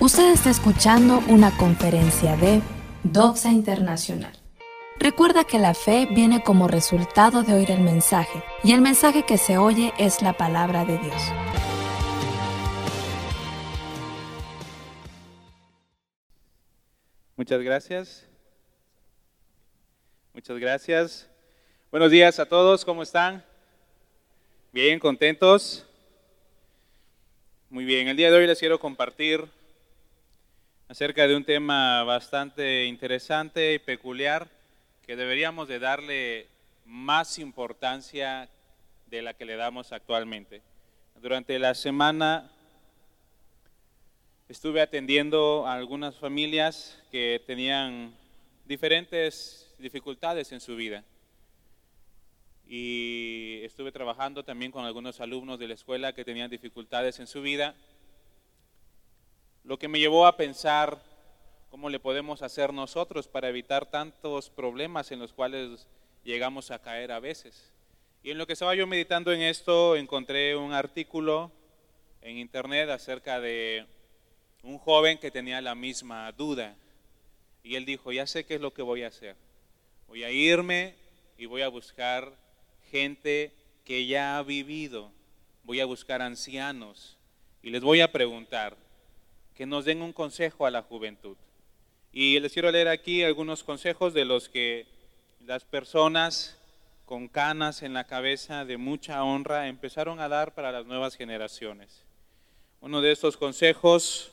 Usted está escuchando una conferencia de Doxa Internacional. Recuerda que la fe viene como resultado de oír el mensaje, y el mensaje que se oye es la palabra de Dios. Muchas gracias. Muchas gracias. Buenos días a todos, ¿cómo están? Bien, contentos. Muy bien, el día de hoy les quiero compartir acerca de un tema bastante interesante y peculiar que deberíamos de darle más importancia de la que le damos actualmente. Durante la semana estuve atendiendo a algunas familias que tenían diferentes dificultades en su vida. Y estuve trabajando también con algunos alumnos de la escuela que tenían dificultades en su vida lo que me llevó a pensar cómo le podemos hacer nosotros para evitar tantos problemas en los cuales llegamos a caer a veces. Y en lo que estaba yo meditando en esto, encontré un artículo en internet acerca de un joven que tenía la misma duda. Y él dijo, ya sé qué es lo que voy a hacer. Voy a irme y voy a buscar gente que ya ha vivido. Voy a buscar ancianos y les voy a preguntar, que nos den un consejo a la juventud. Y les quiero leer aquí algunos consejos de los que las personas con canas en la cabeza de mucha honra empezaron a dar para las nuevas generaciones. Uno de estos consejos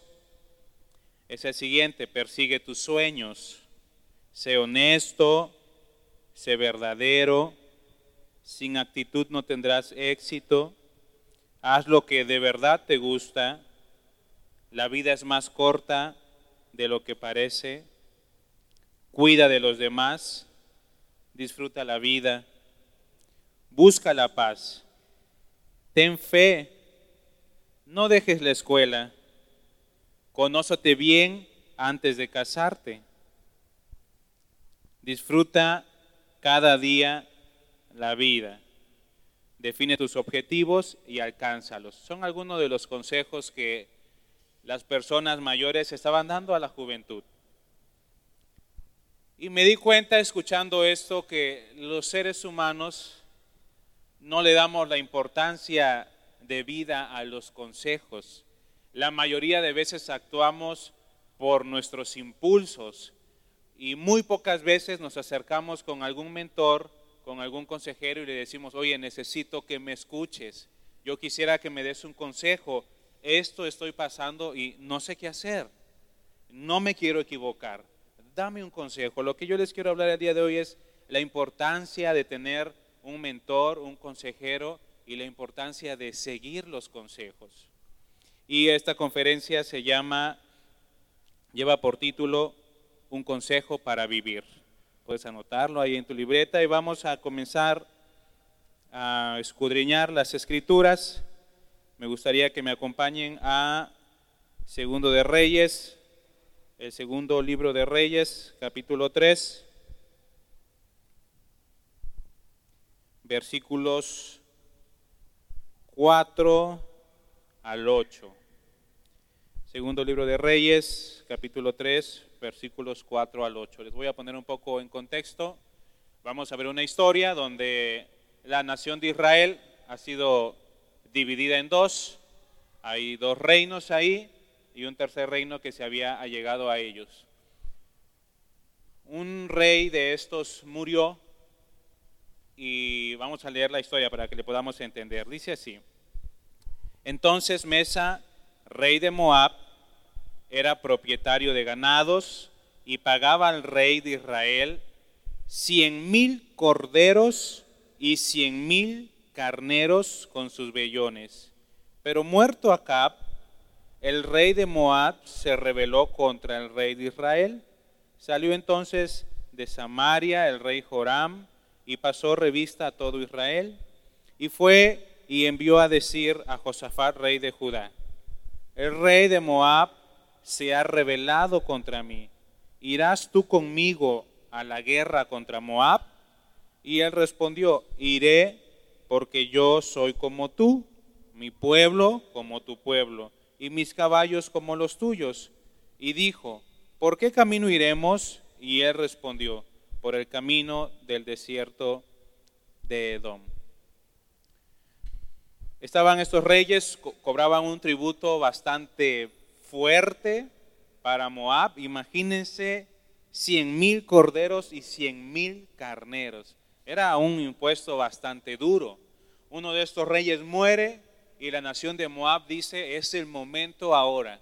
es el siguiente, persigue tus sueños, sé honesto, sé verdadero, sin actitud no tendrás éxito, haz lo que de verdad te gusta, la vida es más corta de lo que parece. Cuida de los demás. Disfruta la vida. Busca la paz. Ten fe. No dejes la escuela. Conócete bien antes de casarte. Disfruta cada día la vida. Define tus objetivos y alcánzalos. Son algunos de los consejos que las personas mayores estaban dando a la juventud. Y me di cuenta escuchando esto que los seres humanos no le damos la importancia de vida a los consejos. La mayoría de veces actuamos por nuestros impulsos y muy pocas veces nos acercamos con algún mentor, con algún consejero y le decimos, oye, necesito que me escuches, yo quisiera que me des un consejo esto estoy pasando y no sé qué hacer. No me quiero equivocar. Dame un consejo. Lo que yo les quiero hablar el día de hoy es la importancia de tener un mentor, un consejero y la importancia de seguir los consejos. Y esta conferencia se llama, lleva por título Un consejo para vivir. Puedes anotarlo ahí en tu libreta y vamos a comenzar a escudriñar las escrituras me gustaría que me acompañen a Segundo de Reyes, el segundo libro de Reyes, capítulo 3, versículos 4 al 8. Segundo libro de Reyes, capítulo 3, versículos 4 al 8. Les voy a poner un poco en contexto. Vamos a ver una historia donde la nación de Israel ha sido dividida en dos. Hay dos reinos ahí y un tercer reino que se había allegado a ellos. Un rey de estos murió y vamos a leer la historia para que le podamos entender. Dice así, entonces Mesa, rey de Moab, era propietario de ganados y pagaba al rey de Israel cien mil corderos y cien mil carneros con sus vellones. Pero muerto Acab, el rey de Moab se rebeló contra el rey de Israel. Salió entonces de Samaria el rey Joram y pasó revista a todo Israel. Y fue y envió a decir a Josafat, rey de Judá, el rey de Moab se ha rebelado contra mí. ¿Irás tú conmigo a la guerra contra Moab? Y él respondió, iré porque yo soy como tú, mi pueblo como tu pueblo, y mis caballos como los tuyos. Y dijo, ¿por qué camino iremos? Y él respondió, por el camino del desierto de Edom. Estaban estos reyes, cobraban un tributo bastante fuerte para Moab. Imagínense cien mil corderos y cien mil carneros. Era un impuesto bastante duro. Uno de estos reyes muere y la nación de Moab dice, es el momento ahora.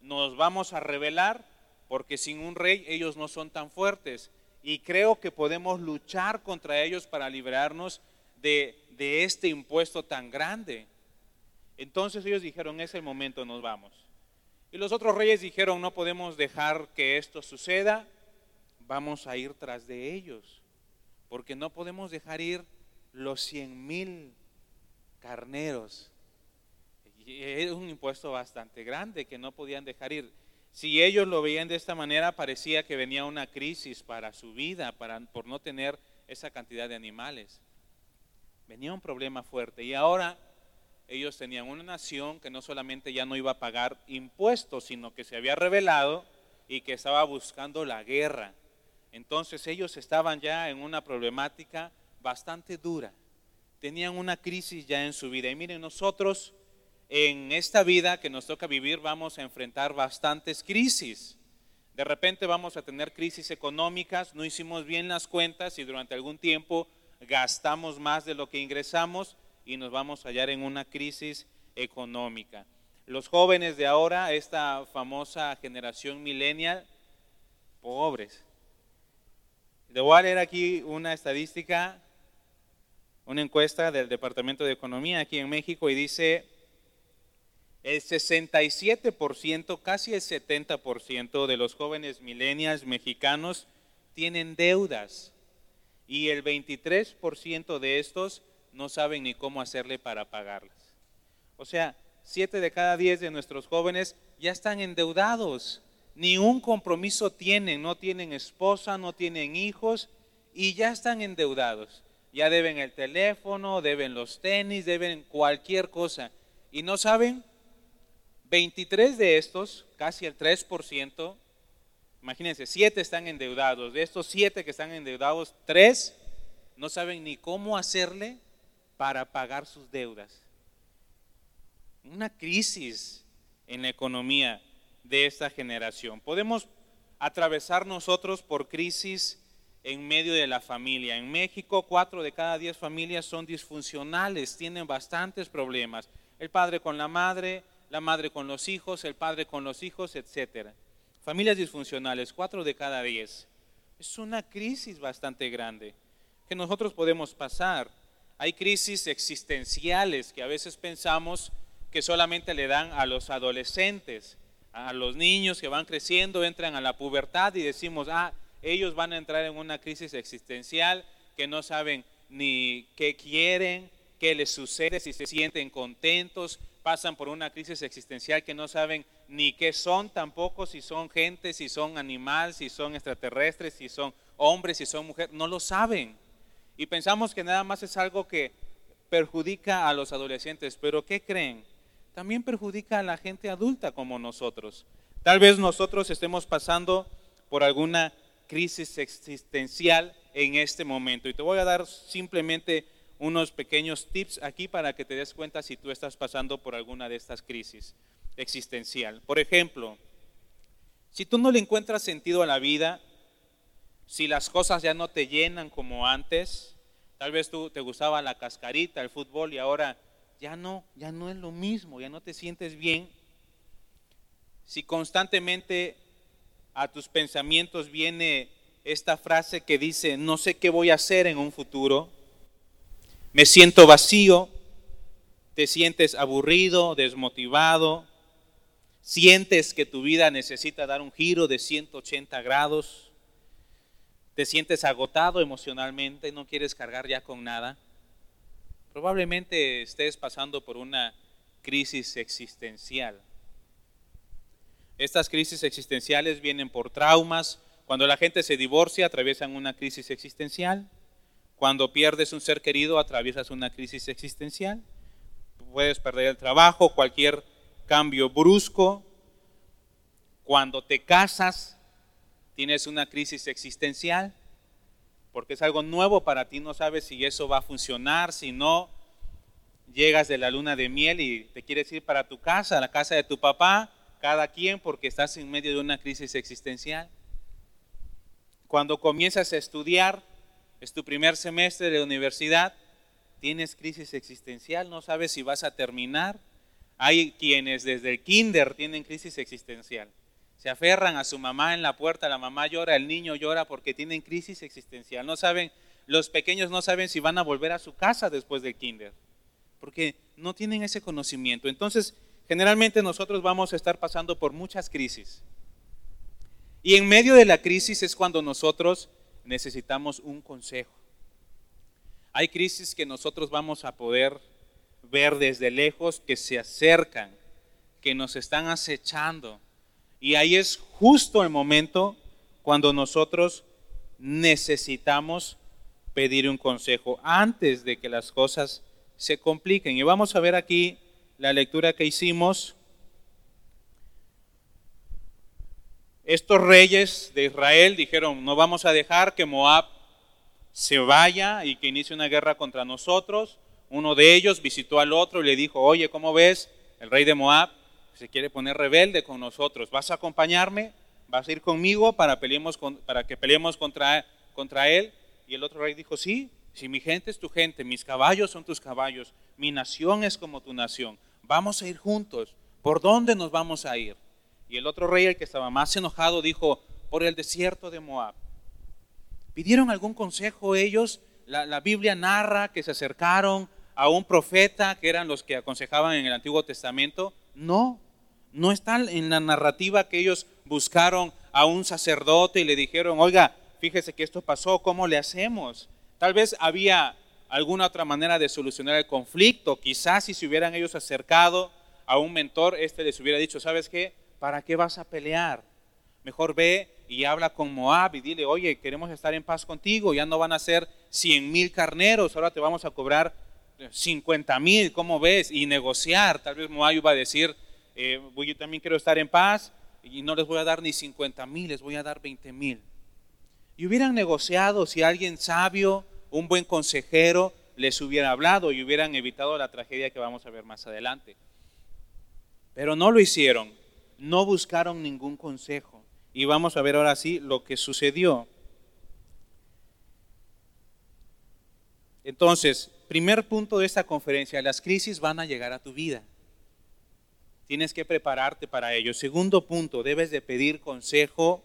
Nos vamos a rebelar porque sin un rey ellos no son tan fuertes. Y creo que podemos luchar contra ellos para liberarnos de, de este impuesto tan grande. Entonces ellos dijeron, es el momento, nos vamos. Y los otros reyes dijeron, no podemos dejar que esto suceda, vamos a ir tras de ellos, porque no podemos dejar ir los cien mil carneros. Y era un impuesto bastante grande que no podían dejar ir. Si ellos lo veían de esta manera, parecía que venía una crisis para su vida, para, por no tener esa cantidad de animales. Venía un problema fuerte. Y ahora ellos tenían una nación que no solamente ya no iba a pagar impuestos, sino que se había revelado y que estaba buscando la guerra. Entonces ellos estaban ya en una problemática bastante dura. Tenían una crisis ya en su vida. Y miren, nosotros en esta vida que nos toca vivir vamos a enfrentar bastantes crisis. De repente vamos a tener crisis económicas, no hicimos bien las cuentas y durante algún tiempo gastamos más de lo que ingresamos y nos vamos a hallar en una crisis económica. Los jóvenes de ahora, esta famosa generación millennial, pobres. Le voy a leer aquí una estadística, una encuesta del Departamento de Economía aquí en México y dice, el 67%, casi el 70% de los jóvenes millennials mexicanos tienen deudas y el 23% de estos no saben ni cómo hacerle para pagarlas. O sea, siete de cada diez de nuestros jóvenes ya están endeudados, ni un compromiso tienen, no tienen esposa, no tienen hijos y ya están endeudados. Ya deben el teléfono, deben los tenis, deben cualquier cosa. Y no saben, 23 de estos, casi el 3%, imagínense, siete están endeudados. De estos siete que están endeudados, tres no saben ni cómo hacerle para pagar sus deudas. Una crisis en la economía de esta generación. Podemos atravesar nosotros por crisis en medio de la familia. En México, cuatro de cada diez familias son disfuncionales, tienen bastantes problemas. El padre con la madre, la madre con los hijos, el padre con los hijos, etc. Familias disfuncionales, cuatro de cada diez. Es una crisis bastante grande que nosotros podemos pasar. Hay crisis existenciales que a veces pensamos que solamente le dan a los adolescentes, a los niños que van creciendo, entran a la pubertad y decimos, ah, ellos van a entrar en una crisis existencial que no saben ni qué quieren, qué les sucede, si se sienten contentos, pasan por una crisis existencial que no saben ni qué son tampoco, si son gente, si son animal, si son extraterrestres, si son hombres, si son mujeres, no lo saben. Y pensamos que nada más es algo que perjudica a los adolescentes, pero ¿qué creen? También perjudica a la gente adulta como nosotros. Tal vez nosotros estemos pasando por alguna crisis existencial en este momento. Y te voy a dar simplemente unos pequeños tips aquí para que te des cuenta si tú estás pasando por alguna de estas crisis existencial. Por ejemplo, si tú no le encuentras sentido a la vida, si las cosas ya no te llenan como antes, tal vez tú te gustaba la cascarita, el fútbol y ahora ya no, ya no es lo mismo, ya no te sientes bien. Si constantemente a tus pensamientos viene esta frase que dice, no sé qué voy a hacer en un futuro, me siento vacío, te sientes aburrido, desmotivado, sientes que tu vida necesita dar un giro de 180 grados, te sientes agotado emocionalmente, no quieres cargar ya con nada, probablemente estés pasando por una crisis existencial. Estas crisis existenciales vienen por traumas. Cuando la gente se divorcia, atraviesan una crisis existencial. Cuando pierdes un ser querido, atraviesas una crisis existencial. Puedes perder el trabajo, cualquier cambio brusco. Cuando te casas, tienes una crisis existencial, porque es algo nuevo para ti, no sabes si eso va a funcionar, si no. Llegas de la luna de miel y te quieres ir para tu casa, a la casa de tu papá, cada quien, porque estás en medio de una crisis existencial. Cuando comienzas a estudiar, es tu primer semestre de universidad, tienes crisis existencial, no sabes si vas a terminar. Hay quienes desde el kinder tienen crisis existencial. Se aferran a su mamá en la puerta, la mamá llora, el niño llora porque tienen crisis existencial. No saben, los pequeños no saben si van a volver a su casa después del kinder, porque no tienen ese conocimiento. Entonces, generalmente nosotros vamos a estar pasando por muchas crisis. Y en medio de la crisis es cuando nosotros necesitamos un consejo. Hay crisis que nosotros vamos a poder ver desde lejos que se acercan, que nos están acechando. Y ahí es justo el momento cuando nosotros necesitamos pedir un consejo antes de que las cosas se compliquen. Y vamos a ver aquí la lectura que hicimos Estos reyes de Israel dijeron, no vamos a dejar que Moab se vaya y que inicie una guerra contra nosotros. Uno de ellos visitó al otro y le dijo, oye, ¿cómo ves? El rey de Moab se quiere poner rebelde con nosotros. ¿Vas a acompañarme? ¿Vas a ir conmigo para, peleemos para que peleemos contra, contra él? Y el otro rey dijo, sí, si mi gente es tu gente, mis caballos son tus caballos, mi nación es como tu nación. Vamos a ir juntos. ¿Por dónde nos vamos a ir? Y el otro rey, el que estaba más enojado, dijo, por el desierto de Moab. ¿Pidieron algún consejo ellos? La, Biblia narra que se acercaron a un profeta, que eran los que aconsejaban en el Antiguo Testamento. No, no está en la narrativa que ellos buscaron a un sacerdote y le dijeron, oiga, fíjese que esto pasó, ¿cómo le hacemos? Tal vez había alguna otra manera de solucionar el conflicto. Quizás si se hubieran ellos acercado a un mentor, este les hubiera dicho, ¿sabes qué? ¿para qué vas a pelear? Mejor ve y habla con Moab y dile, oye, queremos estar en paz contigo, ya no van a ser 100 mil carneros, ahora te vamos a cobrar 50 mil, ¿cómo ves? Y negociar. Tal vez Moab iba a decir, eh, yo también quiero estar en paz y no les voy a dar ni 50 mil, les voy a dar 20 mil. Y hubieran negociado si alguien sabio, un buen consejero, les hubiera hablado y hubieran evitado la tragedia que vamos a ver más adelante. Pero no lo hicieron no buscaron ningún consejo. Y vamos a ver ahora sí lo que sucedió. Entonces, primer punto de esta conferencia, las crisis van a llegar a tu vida. Tienes que prepararte para ello. Segundo punto, debes de pedir consejo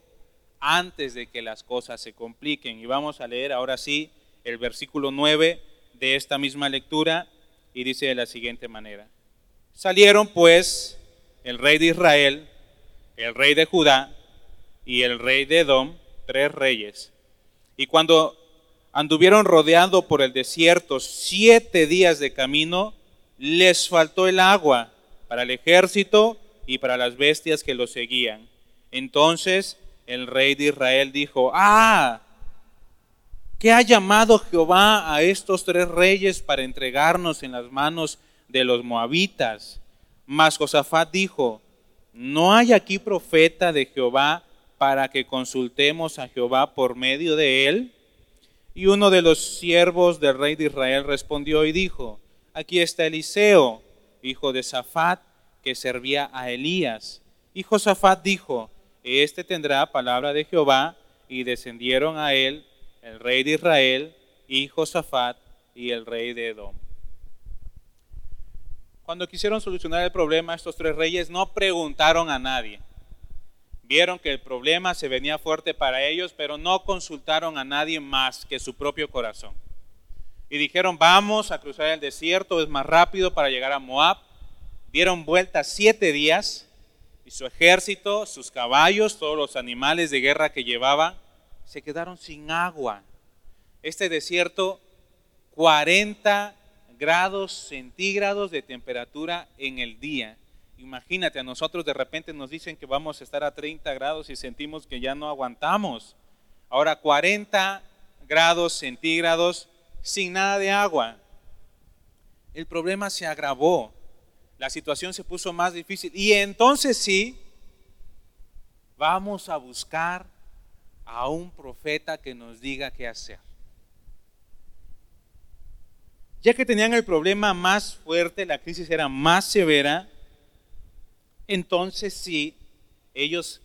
antes de que las cosas se compliquen. Y vamos a leer ahora sí el versículo 9 de esta misma lectura y dice de la siguiente manera. Salieron pues el rey de Israel, el rey de Judá y el rey de Edom, tres reyes. Y cuando anduvieron rodeando por el desierto siete días de camino, les faltó el agua para el ejército y para las bestias que lo seguían. Entonces el rey de Israel dijo, ah, ¿qué ha llamado Jehová a estos tres reyes para entregarnos en las manos de los moabitas? Mas Josafat dijo, ¿no hay aquí profeta de Jehová para que consultemos a Jehová por medio de él? Y uno de los siervos del rey de Israel respondió y dijo, aquí está Eliseo, hijo de Safat, que servía a Elías. Y Josafat dijo, este tendrá palabra de Jehová, y descendieron a él el rey de Israel, y Josafat, y el rey de Edom. Cuando quisieron solucionar el problema, estos tres reyes no preguntaron a nadie. Vieron que el problema se venía fuerte para ellos, pero no consultaron a nadie más que su propio corazón. Y dijeron, vamos a cruzar el desierto, es más rápido para llegar a Moab. Dieron vuelta siete días y su ejército, sus caballos, todos los animales de guerra que llevaban, se quedaron sin agua. Este desierto, 40 grados centígrados de temperatura en el día. Imagínate, a nosotros de repente nos dicen que vamos a estar a 30 grados y sentimos que ya no aguantamos. Ahora 40 grados centígrados sin nada de agua. El problema se agravó. la situación se puso más difícil. Y entonces sí, vamos a buscar a un profeta que nos diga qué hacer. Ya que tenían el problema más fuerte, la crisis era más severa, entonces sí, ellos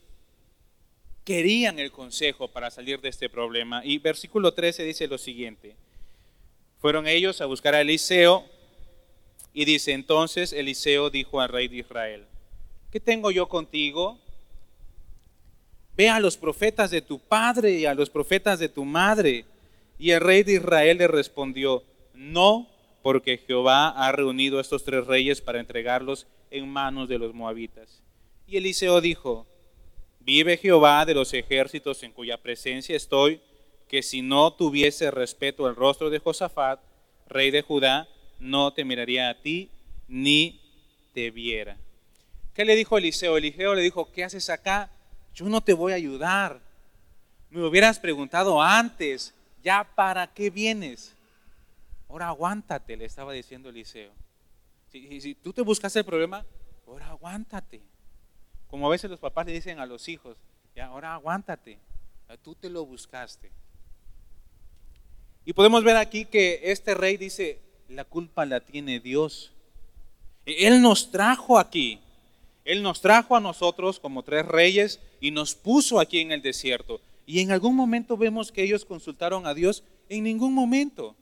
querían el consejo para salir de este problema. Y versículo 13 dice lo siguiente. Fueron ellos a buscar a Eliseo y dice, entonces Eliseo dijo al rey de Israel, ¿qué tengo yo contigo? Ve a los profetas de tu padre y a los profetas de tu madre. Y el rey de Israel le respondió, no, porque Jehová ha reunido a estos tres reyes para entregarlos en manos de los moabitas. Y Eliseo dijo, vive Jehová de los ejércitos en cuya presencia estoy, que si no tuviese respeto al rostro de Josafat, rey de Judá, no te miraría a ti ni te viera. ¿Qué le dijo Eliseo? Eliseo le dijo, ¿qué haces acá? Yo no te voy a ayudar. Me hubieras preguntado antes, ¿ya para qué vienes? Ahora aguántate, le estaba diciendo Eliseo. Si, si, tú te buscas el problema, ahora aguántate. Como a veces los papás le dicen a los hijos, ya, ahora aguántate. Tú te lo buscaste. Y podemos ver aquí que este rey dice, la culpa la tiene Dios. Él nos trajo aquí. Él nos trajo a nosotros como tres reyes y nos puso aquí en el desierto. Y en algún momento vemos que ellos consultaron a Dios. En ningún momento.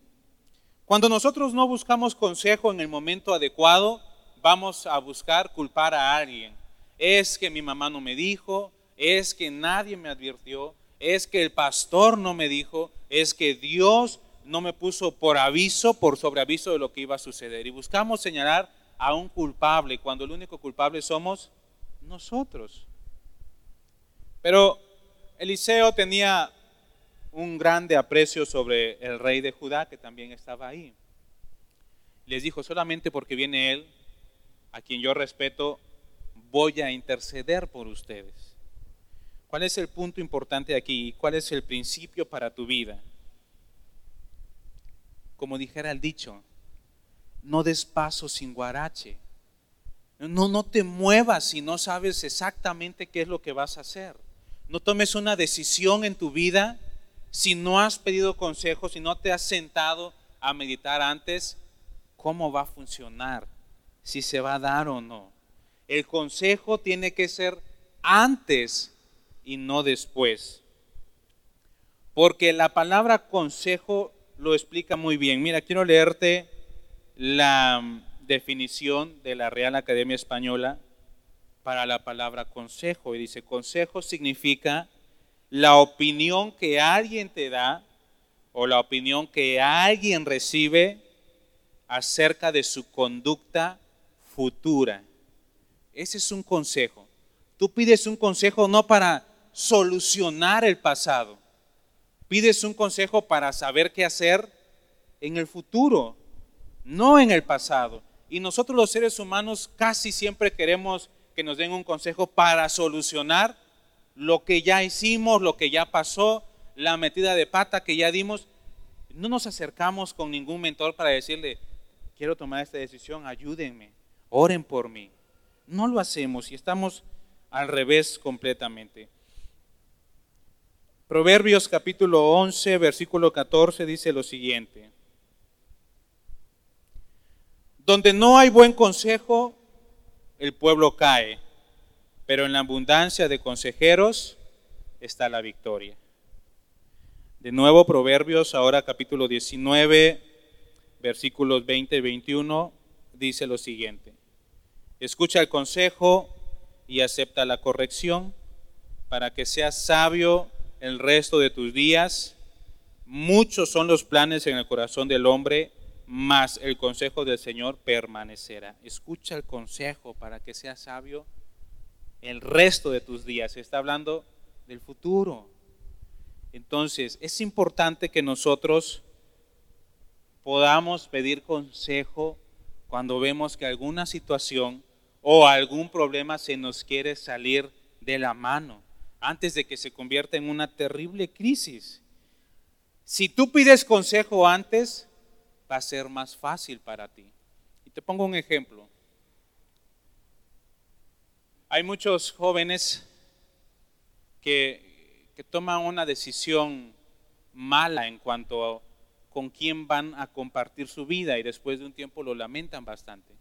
Cuando nosotros no buscamos consejo en el momento adecuado, vamos a buscar culpar a alguien. Es que mi mamá no me dijo, es que nadie me advirtió, es que el pastor no me dijo, es que Dios no me puso por aviso, por sobreaviso de lo que iba a suceder. Y buscamos señalar a un culpable cuando el único culpable somos nosotros. Pero Eliseo tenía un grande aprecio sobre el rey de Judá que también estaba ahí. Les dijo, solamente porque viene él, a quien yo respeto, voy a interceder por ustedes. ¿Cuál es el punto importante aquí? ¿Cuál es el principio para tu vida? como dijera el dicho, no des paso sin guarache. No, no te muevas si no sabes exactamente qué es lo que vas a hacer. No tomes una decisión en tu vida si no has pedido consejo, si no te has sentado a meditar antes cómo va a funcionar, si se va a dar o no. El consejo tiene que ser antes y no después. Porque la palabra consejo lo explica muy bien. Mira, quiero leerte la mm, definición de la Real Academia Española para la palabra consejo. Y dice, consejo significa la opinión que alguien te da o la opinión que alguien recibe acerca de su conducta futura. Ese es un consejo. Tú pides un consejo no para solucionar el pasado, Pides un consejo para saber qué hacer en el futuro, no en el pasado. Y nosotros los seres humanos casi siempre queremos que nos den un consejo para solucionar lo que ya hicimos, lo que ya pasó, la metida de pata que ya dimos. No nos acercamos con ningún mentor para decirle, quiero tomar esta decisión, ayúdenme, oren por mí. No lo hacemos y estamos al revés completamente. Proverbios capítulo 11, versículo 14 dice lo siguiente. Donde no hay buen consejo, el pueblo cae, pero en la abundancia de consejeros está la victoria. De nuevo, Proverbios, ahora capítulo 19, versículos 20 y 21, dice lo siguiente. Escucha el consejo y acepta la corrección para que seas sabio el resto de tus días. Muchos son los planes en el corazón del hombre, mas el consejo del Señor permanecerá. Escucha el consejo para que seas sabio el resto de tus días. Está hablando del futuro. Entonces, es importante que nosotros podamos pedir consejo cuando vemos que alguna situación o algún problema se nos quiere salir de la mano antes de que se convierta en una terrible crisis. Si tú pides consejo antes, va a ser más fácil para ti. Y te pongo un ejemplo. Hay muchos jóvenes que, que toman una decisión mala en cuanto a con quién van a compartir su vida y después de un tiempo lo lamentan bastante.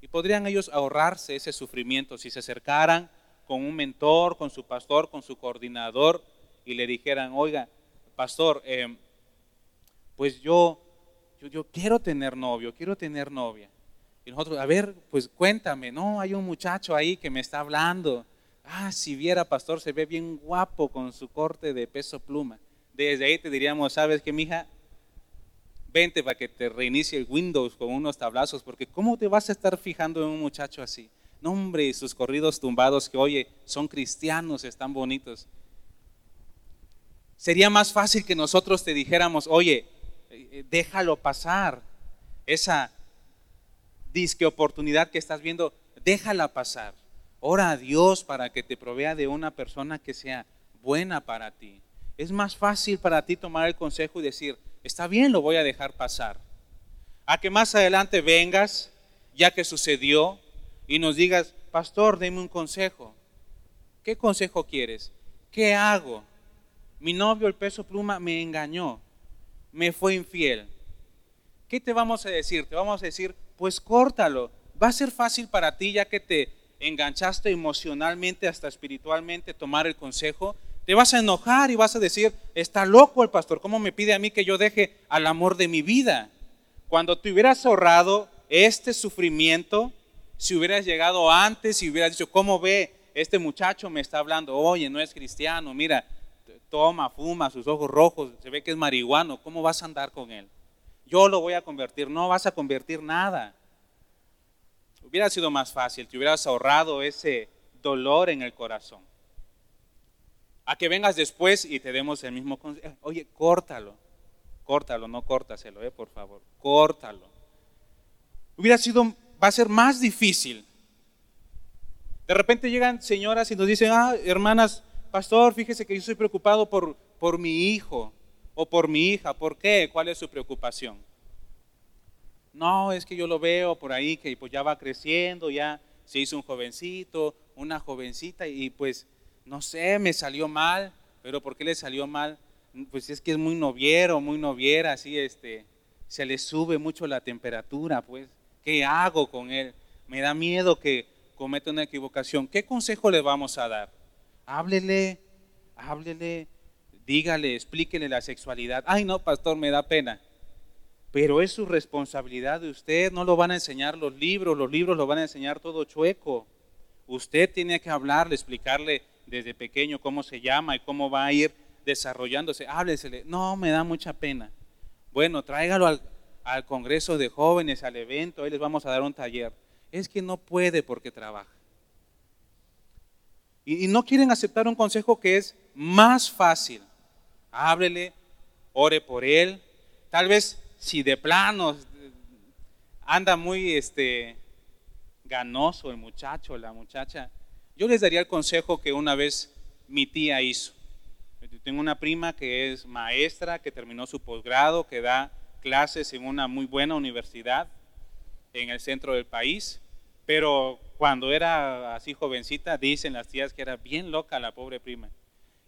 Y podrían ellos ahorrarse ese sufrimiento si se acercaran con un mentor, con su pastor, con su coordinador y le dijeran, oiga, pastor, eh, pues yo, yo, yo quiero tener novio, quiero tener novia. Y nosotros, a ver, pues cuéntame, no, hay un muchacho ahí que me está hablando. Ah, si viera, pastor, se ve bien guapo con su corte de peso pluma. Desde ahí te diríamos, ¿sabes qué, mija? Vente para que te reinicie el Windows con unos tablazos, porque ¿cómo te vas a estar fijando en un muchacho así? No, hombre, sus corridos tumbados que, oye, son cristianos, están bonitos. Sería más fácil que nosotros te dijéramos, oye, eh, déjalo pasar. Esa disque oportunidad que estás viendo, déjala pasar. Ora a Dios para que te provea de una persona que sea buena para ti. Es más fácil para ti tomar el consejo y decir, está bien, lo voy a dejar pasar. A que más adelante vengas, ya que sucedió, y nos digas, pastor, deme un consejo. ¿Qué consejo quieres? ¿Qué hago? Mi novio, el peso pluma, me engañó, me fue infiel. ¿Qué te vamos a decir? Te vamos a decir, pues córtalo. Va a ser fácil para ti ya que te enganchaste emocionalmente, hasta espiritualmente, tomar el consejo. Te vas a enojar y vas a decir, está loco el pastor, ¿cómo me pide a mí que yo deje al amor de mi vida? Cuando te hubieras ahorrado este sufrimiento, si hubieras llegado antes, si hubieras dicho, ¿cómo ve? Este muchacho me está hablando, oye, no es cristiano, mira, toma, fuma, sus ojos rojos, se ve que es marihuano, ¿cómo vas a andar con él? Yo lo voy a convertir. No vas a convertir nada. Hubiera sido más fácil, te hubieras ahorrado ese dolor en el corazón. A que vengas después y te demos el mismo consejo. Oye, córtalo, córtalo, no córtaselo, eh, por favor, córtalo. Hubiera sido, va a ser más difícil. De repente llegan señoras y nos dicen, ah, hermanas, pastor, fíjese que yo estoy preocupado por, por mi hijo o por mi hija. ¿Por qué? ¿Cuál es su preocupación? No, es que yo lo veo por ahí que pues ya va creciendo, ya se hizo un jovencito, una jovencita y pues no sé, me salió mal, pero ¿por qué le salió mal? Pues es que es muy noviero, muy noviera, así este, se le sube mucho la temperatura, pues, ¿qué hago con él? Me da miedo que cometa una equivocación. ¿Qué consejo le vamos a dar? Háblele, háblele dígale, explíquele la sexualidad. Ay, no, pastor, me da pena. Pero es su responsabilidad de usted, no lo van a enseñar los libros, los libros lo van a enseñar todo chueco. Usted tiene que hablarle, explicarle desde pequeño cómo se llama y cómo va a ir desarrollándose. Háblesele, no, me da mucha pena. Bueno, tráigalo al, Congreso de Jóvenes, al evento, ahí les vamos a dar un taller. Es que no puede porque trabaja. Y no quieren aceptar un consejo que es más fácil háblele, ore por él. Tal vez si de plano anda muy este, ganoso el muchacho o la muchacha, yo les daría el consejo que una vez mi tía hizo. Tengo una prima que es maestra, que terminó su posgrado, que da clases en una muy buena universidad en el centro del país, pero cuando era así jovencita, dicen las tías que era bien loca la pobre prima.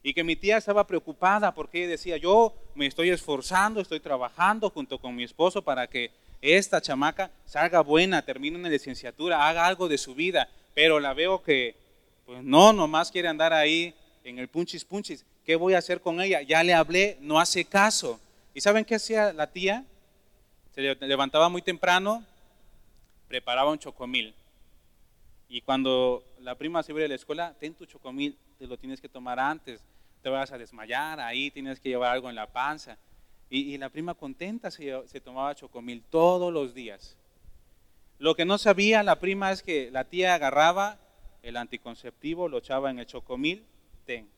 Y que mi tía estaba preocupada porque decía, yo me estoy esforzando, estoy trabajando junto con mi esposo para que esta chamaca salga buena, termine una licenciatura, haga algo de su vida, pero la veo que, pues no, nomás quiere andar ahí en el punchis punchis. ¿Qué voy a hacer con ella? Ya le hablé, no hace caso. ¿Y saben qué hacía la tía? Se levantaba muy temprano, preparaba un chocomil. Y cuando la prima se iba a la escuela, ten tu chocomil, te lo tienes que tomar antes, te vas a desmayar, ahí tienes que llevar algo en la panza. Y, la prima contenta se, se tomaba chocomil todos los días. Lo que no sabía la prima es que la tía agarraba el anticonceptivo, lo echaba en el chocomil, ten.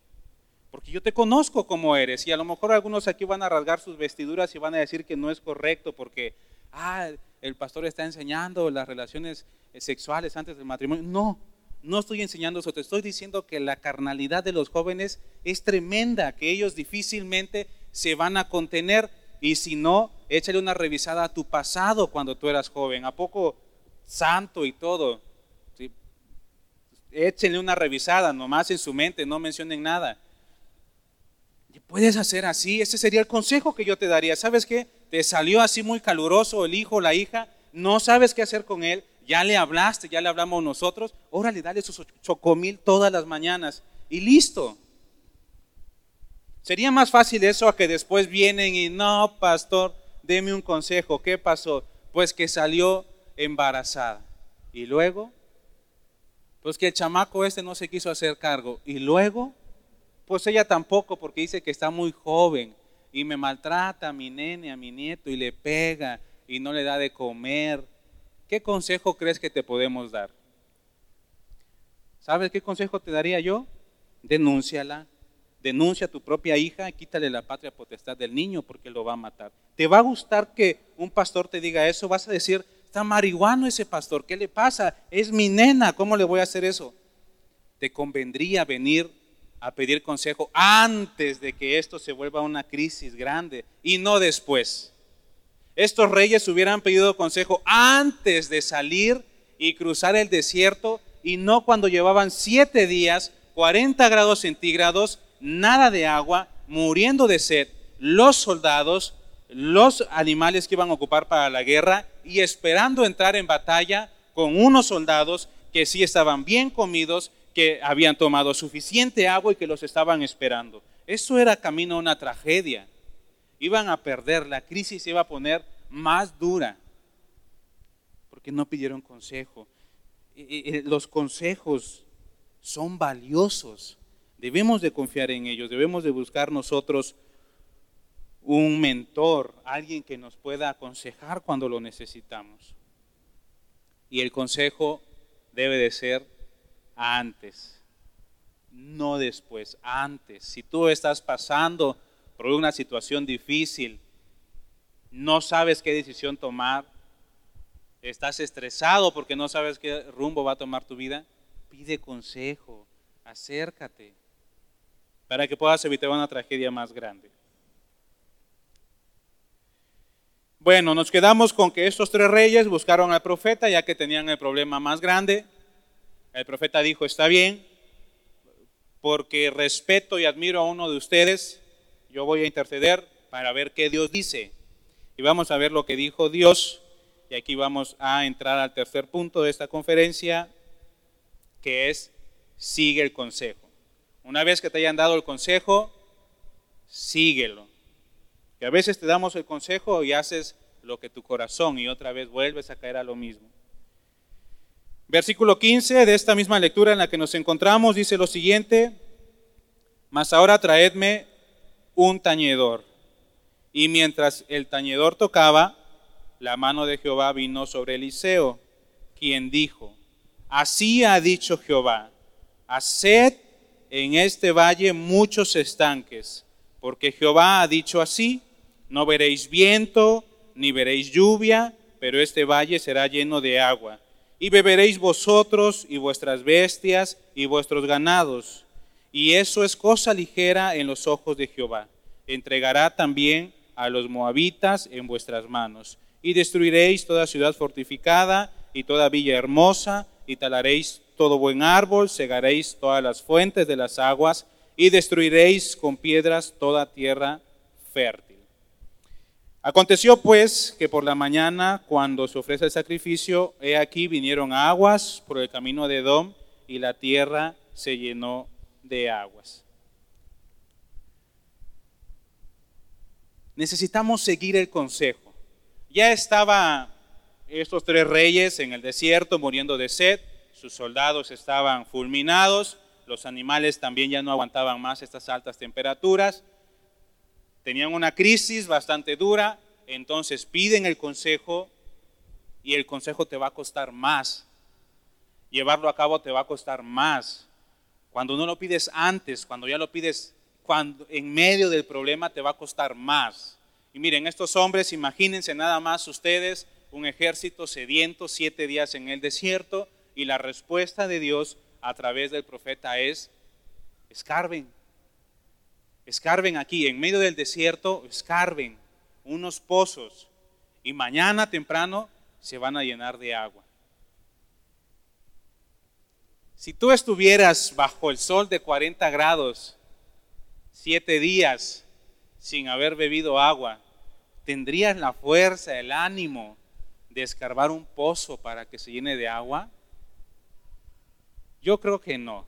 Porque yo te conozco como eres y a lo mejor algunos aquí van a rasgar sus vestiduras y van a decir que no es correcto porque, ah, el pastor está enseñando las relaciones sexuales antes del matrimonio. No, no estoy enseñando eso, te estoy diciendo que la carnalidad de los jóvenes es tremenda, que ellos difícilmente se van a contener y si no, échale una revisada a tu pasado cuando tú eras joven, a poco santo y todo. échenle una revisada, nomás en su mente, no mencionen nada. Puedes hacer así, ese sería el consejo que yo te daría. ¿Sabes qué? Te salió así muy caluroso el hijo la hija, no sabes qué hacer con él, ya le hablaste, ya le hablamos nosotros, órale, dale sus chocomil todas las mañanas y listo. Sería más fácil eso a que después vienen y no, pastor, deme un consejo. ¿Qué pasó? Pues que salió embarazada. Y luego, pues que el chamaco este no se quiso hacer cargo. Y luego, pues ella tampoco, porque dice que está muy joven y me maltrata a mi nene, a mi nieto y le pega y no le da de comer. ¿Qué consejo crees que te podemos dar? ¿Sabes qué consejo te daría yo? Denúnciala, denuncia a tu propia hija y quítale la patria potestad del niño porque lo va a matar. ¿Te va a gustar que un pastor te diga eso? Vas a decir, está marihuano ese pastor, ¿qué le pasa? Es mi nena, ¿cómo le voy a hacer eso? Te convendría venir a pedir consejo antes de que esto se vuelva una crisis grande y no después. Estos reyes hubieran pedido consejo antes de salir y cruzar el desierto y no cuando llevaban siete días, 40 grados centígrados nada de agua, muriendo de sed, los soldados, los animales que iban a ocupar para la guerra y esperando entrar en batalla con unos soldados que sí estaban bien comidos, que habían tomado suficiente agua y que los estaban esperando. Eso era camino a una tragedia. Iban a perder, la crisis se iba a poner más dura porque no pidieron consejo. Los consejos son valiosos Debemos de confiar en ellos, debemos de buscar nosotros un mentor, alguien que nos pueda aconsejar cuando lo necesitamos. Y el consejo debe de ser antes, no después, antes. Si tú estás pasando por una situación difícil, no sabes qué decisión tomar, estás estresado porque no sabes qué rumbo va a tomar tu vida, pide consejo, acércate para que puedas evitar una tragedia más grande. Bueno, nos quedamos con que estos tres reyes buscaron al profeta ya que tenían el problema más grande. El profeta dijo, está bien, porque respeto y admiro a uno de ustedes, yo voy a interceder para ver qué Dios dice. Y vamos a ver lo que dijo Dios. Y aquí vamos a entrar al tercer punto de esta conferencia, que es sigue el consejo. Una vez que te hayan dado el consejo, síguelo. Que a veces te damos el consejo y haces lo que tu corazón y otra vez vuelves a caer a lo mismo. Versículo 15 de esta misma lectura en la que nos encontramos dice lo siguiente, mas ahora traedme un tañedor. Y mientras el tañedor tocaba, la mano de Jehová vino sobre Eliseo, quien dijo, así ha dicho Jehová, haced en este valle muchos estanques, porque Jehová ha dicho así, no veréis viento, ni veréis lluvia, pero este valle será lleno de agua. Y beberéis vosotros y vuestras bestias y vuestros ganados. Y eso es cosa ligera en los ojos de Jehová. Entregará también a los moabitas en vuestras manos. Y destruiréis toda ciudad fortificada y toda villa hermosa, y talaréis todo buen árbol, segaréis todas las fuentes de las aguas y destruiréis con piedras toda tierra fértil. Aconteció pues que por la mañana, cuando se ofrece el sacrificio, he aquí vinieron aguas por el camino de Edom y la tierra se llenó de aguas. Necesitamos seguir el consejo. Ya estaban estos tres reyes en el desierto muriendo de sed sus soldados estaban fulminados, los animales también ya no aguantaban más estas altas temperaturas, tenían una crisis bastante dura, entonces piden el consejo y el consejo te va a costar más. Llevarlo a cabo te va a costar más. Cuando no lo pides antes, cuando ya lo pides cuando, en medio del problema, te va a costar más. Y miren, estos hombres, imagínense nada más ustedes, un ejército sediento, siete días en el desierto, y la respuesta de Dios a través del profeta es, escarben, escarben aquí, en medio del desierto, escarben unos pozos y mañana temprano se van a llenar de agua. Si tú estuvieras bajo el sol de 40 grados siete días sin haber bebido agua, ¿tendrías la fuerza, el ánimo de escarbar un pozo para que se llene de agua? Yo creo que no.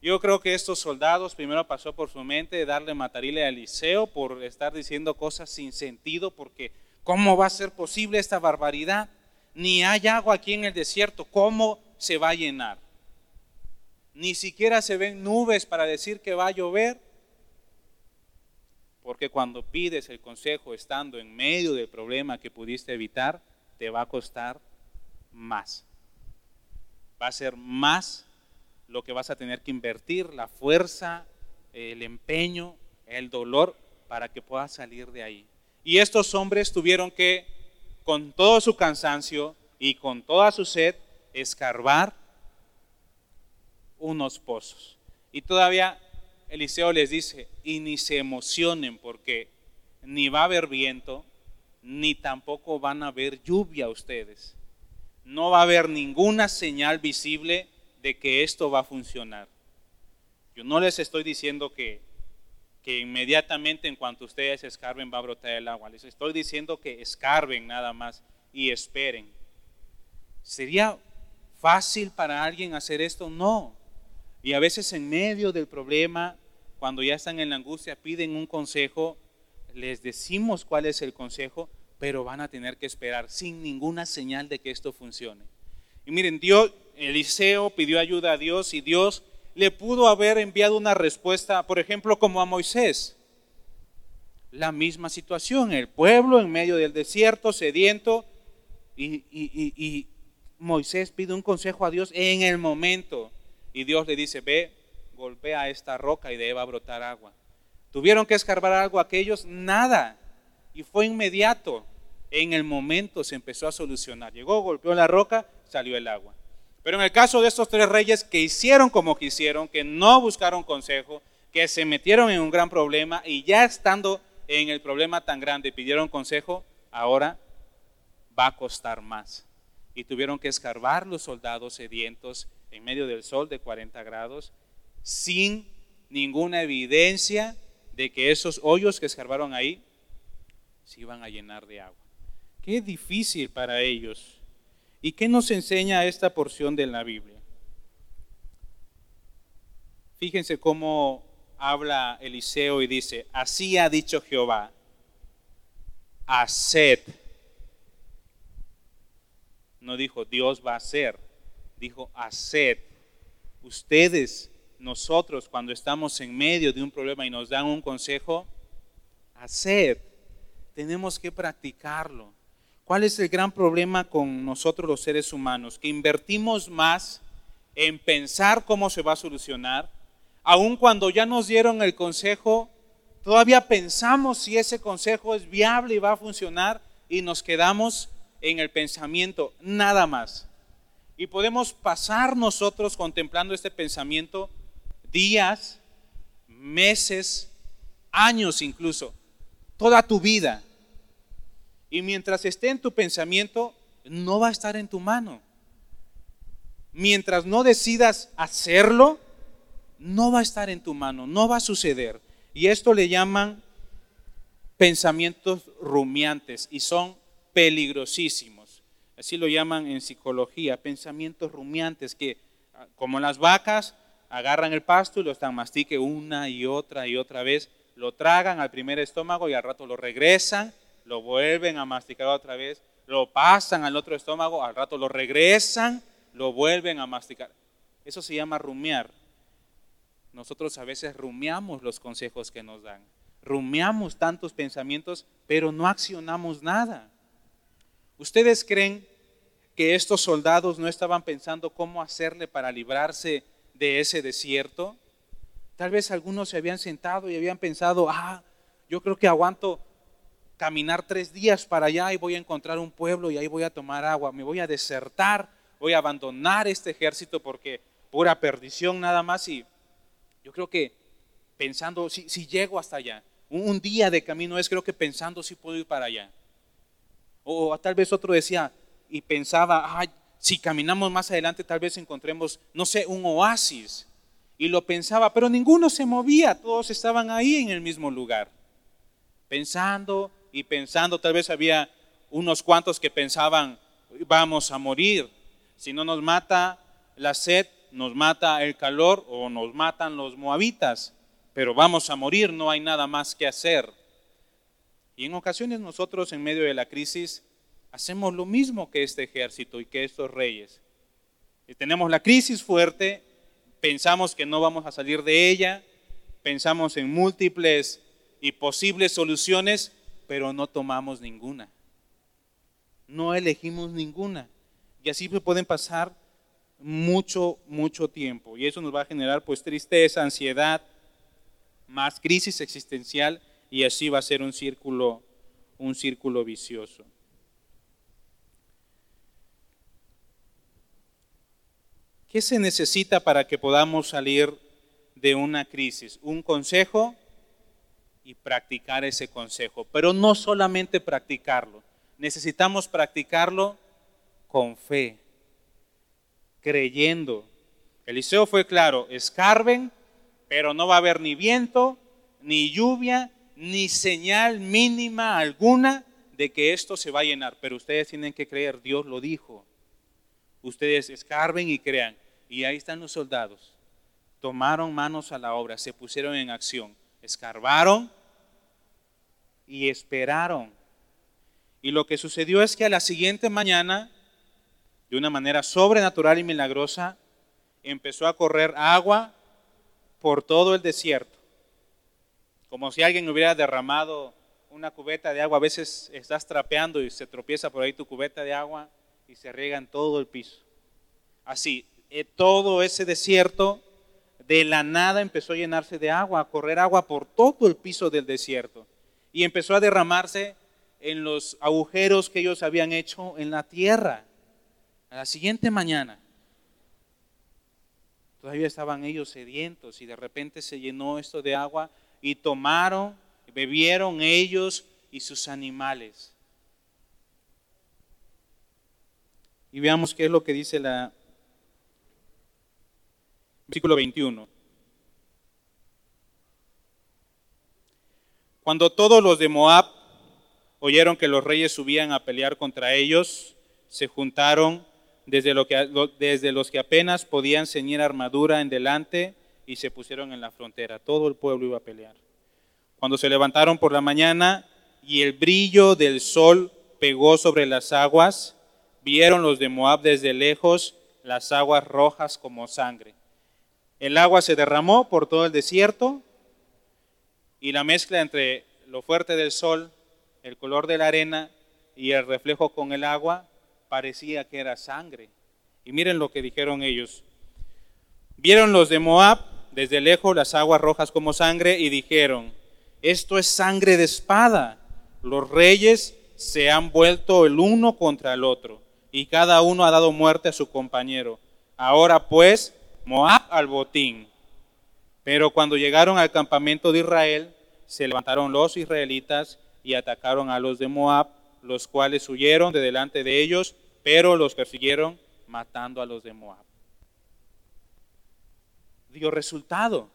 Yo creo que estos soldados primero pasó por su mente darle matarile a Eliseo por estar diciendo cosas sin sentido, porque ¿cómo va a ser posible esta barbaridad? Ni hay agua aquí en el desierto, ¿cómo se va a llenar? Ni siquiera se ven nubes para decir que va a llover. Porque cuando pides el consejo estando en medio del problema que pudiste evitar, te va a costar más. Va a ser más lo que vas a tener que invertir, la fuerza, el empeño, el dolor para que puedas salir de ahí. Y estos hombres tuvieron que, con todo su cansancio y con toda su sed, escarbar unos pozos. Y todavía Eliseo les dice, y ni se emocionen porque ni va a haber viento, ni tampoco van a haber lluvia ustedes. No va a haber ninguna señal visible de que esto va a funcionar. Yo no les estoy diciendo que, que inmediatamente en cuanto ustedes escarben va a brotar el agua. Les estoy diciendo que escarben nada más y esperen. ¿Sería fácil para alguien hacer esto? No. Y a veces en medio del problema, cuando ya están en la angustia, piden un consejo, les decimos cuál es el consejo, pero van a tener que esperar sin ninguna señal de que esto funcione. Y miren, Dios, Eliseo pidió ayuda a Dios y Dios le pudo haber enviado una respuesta, por ejemplo, como a Moisés. La misma situación, el pueblo en medio del desierto, sediento, y, y Moisés pide un consejo a Dios en el momento. Y Dios le dice, ve, golpea esta roca y de va a brotar agua. ¿Tuvieron que escarbar algo aquellos? Nada. Y fue inmediato. En el momento se empezó a solucionar. Llegó, golpeó la roca, salió el agua. Pero en el caso de estos tres reyes que hicieron como quisieron, que no buscaron consejo, que se metieron en un gran problema y ya estando en el problema tan grande pidieron consejo, ahora va a costar más. Y tuvieron que escarbar los soldados sedientos en medio del sol de 40 grados sin ninguna evidencia de que esos hoyos que escarbaron ahí se iban a llenar de agua. Qué difícil para ellos ¿Y qué nos enseña esta porción de la Biblia? Fíjense cómo habla Eliseo y dice, así ha dicho Jehová, haced. No dijo Dios va a hacer, dijo haced. Ustedes, nosotros, cuando estamos en medio de un problema y nos dan un consejo, haced. Tenemos que practicarlo. ¿Cuál es el gran problema con nosotros los seres humanos? Que invertimos más en pensar cómo se va a solucionar, aun cuando ya nos dieron el consejo, todavía pensamos si ese consejo es viable y va a funcionar y nos quedamos en el pensamiento, nada más. Y podemos pasar nosotros contemplando este pensamiento días, meses, años incluso, toda tu vida. Y mientras esté en tu pensamiento, no va a estar en tu mano. Mientras no decidas hacerlo, no va a estar en tu mano, no va a suceder. Y esto le llaman pensamientos rumiantes y son peligrosísimos. Así lo llaman en psicología, pensamientos rumiantes que, como las vacas, agarran el pasto y lo están mastique una y otra y otra vez, lo tragan al primer estómago y al rato lo regresan lo vuelven a masticar otra vez, lo pasan al otro estómago, al rato lo regresan, lo vuelven a masticar. Eso se llama rumiar. Nosotros a veces rumiamos los consejos que nos dan. Rumiamos tantos pensamientos, pero no accionamos nada. ¿Ustedes creen que estos soldados no estaban pensando cómo hacerle para librarse de ese desierto? Tal vez algunos se habían sentado y habían pensado, ah, yo creo que aguanto caminar tres días para allá y voy a encontrar un pueblo y ahí voy a tomar agua. Me voy a desertar, voy a abandonar este ejército porque pura perdición nada más. Y yo creo que pensando, si, llego hasta allá, un, día de camino es creo que pensando si puedo ir para allá. O, tal vez otro decía y pensaba, si caminamos más adelante tal vez encontremos, no sé, un oasis. Y lo pensaba, pero ninguno se movía, todos estaban ahí en el mismo lugar. Pensando y pensando, tal vez había unos cuantos que pensaban, vamos a morir. Si no nos mata la sed, nos mata el calor o nos matan los moabitas, pero vamos a morir, no hay nada más que hacer. Y en ocasiones nosotros en medio de la crisis hacemos lo mismo que este ejército y que estos reyes. Y tenemos la crisis fuerte, pensamos que no vamos a salir de ella, pensamos en múltiples y posibles soluciones, pero no tomamos ninguna. No elegimos ninguna. Y así pueden pasar mucho, mucho tiempo. Y eso nos va a generar pues tristeza, ansiedad, más crisis existencial y así va a ser un círculo, un círculo vicioso. ¿Qué se necesita para que podamos salir de una crisis? Un consejo y practicar ese consejo. Pero no solamente practicarlo, necesitamos practicarlo con fe, creyendo. Eliseo fue claro, escarben, pero no va a haber ni viento, ni lluvia, ni señal mínima alguna de que esto se va a llenar. Pero ustedes tienen que creer, Dios lo dijo. Ustedes escarben y crean. Y ahí están los soldados. Tomaron manos a la obra, se pusieron en acción, escarbaron y esperaron. Y lo que sucedió es que a la siguiente mañana, de una manera sobrenatural y milagrosa, empezó a correr agua por todo el desierto. Como si alguien hubiera derramado una cubeta de agua. A veces estás trapeando y se tropieza por ahí tu cubeta de agua y se riega en todo el piso. Así, eh, todo ese desierto de la nada empezó a llenarse de agua, a correr agua por todo el piso del desierto. Y empezó a derramarse en los agujeros que ellos habían hecho en la tierra. A la siguiente mañana, todavía estaban ellos sedientos y de repente se llenó esto de agua y tomaron, bebieron ellos y sus animales. Y veamos qué es lo que dice la, Versículo 21. Cuando todos los de Moab oyeron que los reyes subían a pelear contra ellos, se juntaron desde, desde los que apenas podían ceñir armadura en delante y se pusieron en la frontera. Todo el pueblo iba a pelear. Cuando se levantaron por la mañana y el brillo del sol pegó sobre las aguas, vieron los de Moab desde lejos las aguas rojas como sangre. El agua se derramó por todo el desierto y la mezcla entre lo fuerte del sol, el color de la arena y el reflejo con el agua parecía que era sangre. Y miren lo que dijeron ellos. Vieron los de Moab desde lejos las aguas rojas como sangre y dijeron, esto es sangre de espada. Los reyes se han vuelto el uno contra el otro y cada uno ha dado muerte a su compañero. Ahora pues, Moab al botín. Pero cuando llegaron al campamento de Israel, se levantaron los israelitas y atacaron a los de Moab, los cuales huyeron de delante de ellos, pero los persiguieron matando a los de Moab. Dio resultado.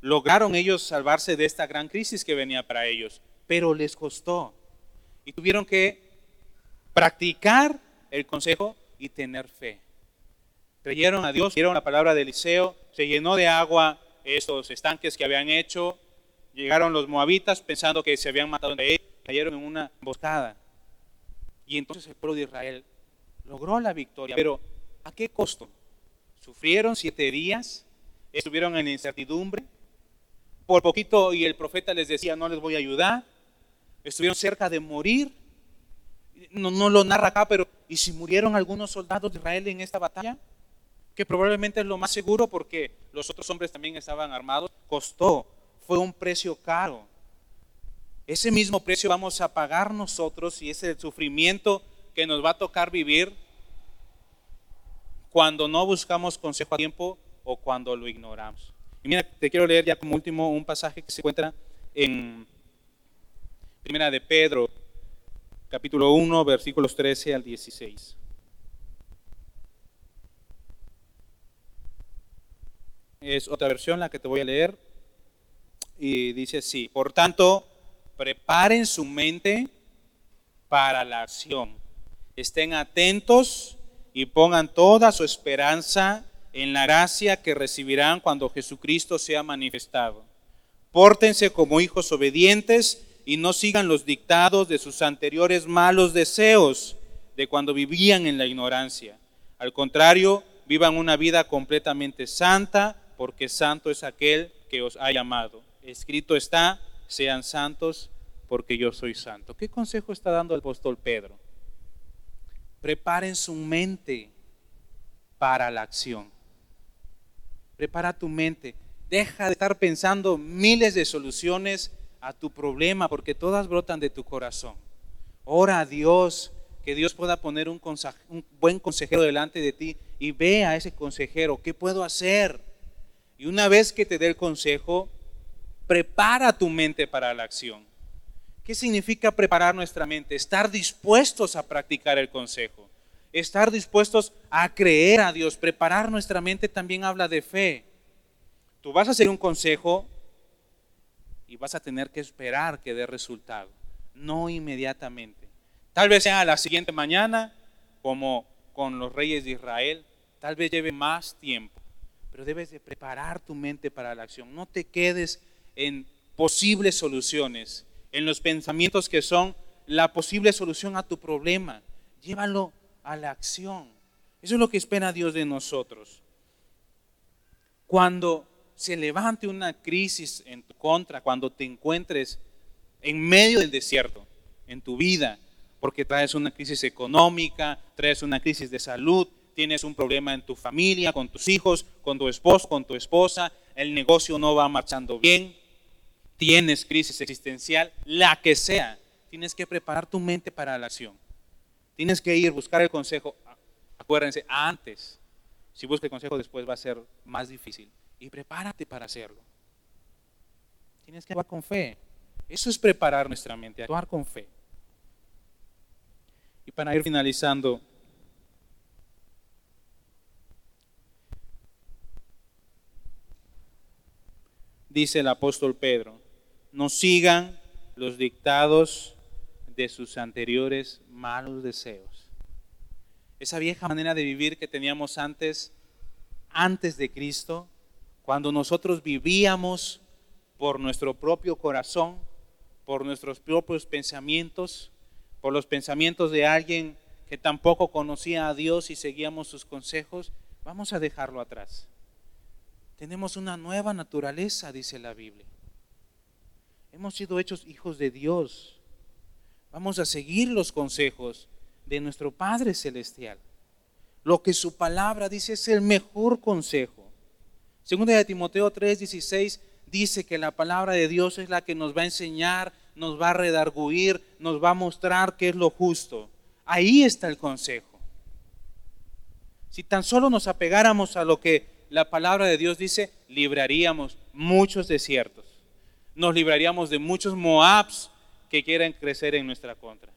Lograron ellos salvarse de esta gran crisis que venía para ellos, pero les costó. Y tuvieron que practicar el consejo y tener fe creyeron a Dios, dieron la palabra de Eliseo, se llenó de agua estos estanques que habían hecho, llegaron los moabitas pensando que se habían matado entre ellos, cayeron en una emboscada. Y entonces el pueblo de Israel logró la victoria, pero ¿a qué costo? Sufrieron siete días, estuvieron en incertidumbre, por poquito y el profeta les decía, no les voy a ayudar, estuvieron cerca de morir, no, no lo narra acá, pero ¿y si murieron algunos soldados de Israel en esta batalla? que probablemente es lo más seguro porque los otros hombres también estaban armados, costó, fue un precio caro. Ese mismo precio vamos a pagar nosotros y ese sufrimiento que nos va a tocar vivir cuando no buscamos consejo a tiempo o cuando lo ignoramos. Y mira, te quiero leer ya como último un pasaje que se encuentra en Primera de Pedro, capítulo 1, versículos 13 al 16. Es otra versión la que te voy a leer. Y dice así, por tanto, preparen su mente para la acción. Estén atentos y pongan toda su esperanza en la gracia que recibirán cuando Jesucristo sea manifestado. Pórtense como hijos obedientes y no sigan los dictados de sus anteriores malos deseos de cuando vivían en la ignorancia. Al contrario, vivan una vida completamente santa, porque santo es aquel que os ha llamado. Escrito está, sean santos porque yo soy santo. ¿Qué consejo está dando el apóstol Pedro? Preparen su mente para la acción. Prepara tu mente. Deja de estar pensando miles de soluciones a tu problema, porque todas brotan de tu corazón. Ora a Dios, que Dios pueda poner un, un, buen consejero delante de ti y ve a ese consejero, ¿qué puedo hacer? Y una vez que te dé el consejo, prepara tu mente para la acción. ¿Qué significa preparar nuestra mente? Estar dispuestos a practicar el consejo, estar dispuestos a creer a Dios. Preparar nuestra mente también habla de fe. Tú vas a hacer un consejo y vas a tener que esperar que dé resultado, no inmediatamente. Tal vez sea la siguiente mañana, como con los reyes de Israel, tal vez lleve más tiempo, pero debes de preparar tu mente para la acción. No te quedes en posibles soluciones en los pensamientos que son la posible solución a tu problema. Llévalo a la acción. Eso es lo que espera Dios de nosotros. Cuando se levante una crisis en tu contra, cuando te encuentres en medio del desierto, en tu vida, porque traes una crisis económica, traes una crisis de salud, tienes un problema en tu familia, con tus hijos, con tu esposo, con tu esposa, el negocio no va marchando bien, tienes crisis existencial, la que sea, tienes que preparar tu mente para la acción. Tienes que ir, buscar el consejo. Acuérdense, antes. Si buscas el consejo después va a ser más difícil. Y prepárate para hacerlo. Tienes que actuar con fe. Eso es preparar nuestra mente, actuar con fe. Y para ir finalizando, dice el apóstol Pedro, no sigan los dictados de sus anteriores malos deseos. Esa vieja manera de vivir que teníamos antes, antes de Cristo, cuando nosotros vivíamos por nuestro propio corazón, por nuestros propios pensamientos, por los pensamientos de alguien que tampoco conocía a Dios y seguíamos sus consejos, vamos a dejarlo atrás. Tenemos una nueva naturaleza, dice la Biblia. Hemos sido hechos hijos de Dios. Vamos a seguir los consejos de nuestro Padre Celestial. Lo que su palabra dice es el mejor consejo. Segunda de Timoteo 3:16 dice que la palabra de Dios es la que nos va a enseñar, nos va a redarguir, nos va a mostrar qué es lo justo. Ahí está el consejo. Si tan solo nos apegáramos a lo que la palabra de Dios dice, libraríamos muchos desiertos nos libraríamos de muchos Moabs que quieran crecer en nuestra contra.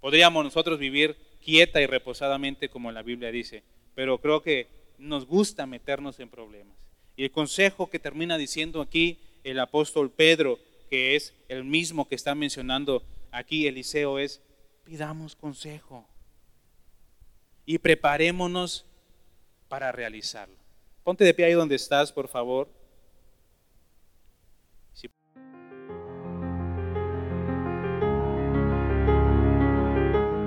Podríamos nosotros vivir quieta y reposadamente como la Biblia dice, pero creo que nos gusta meternos en problemas. Y el consejo que termina diciendo aquí el apóstol Pedro, que es el mismo que está mencionando aquí Eliseo, es pidamos consejo y preparémonos para realizarlo. Ponte de pie ahí donde estás, por favor.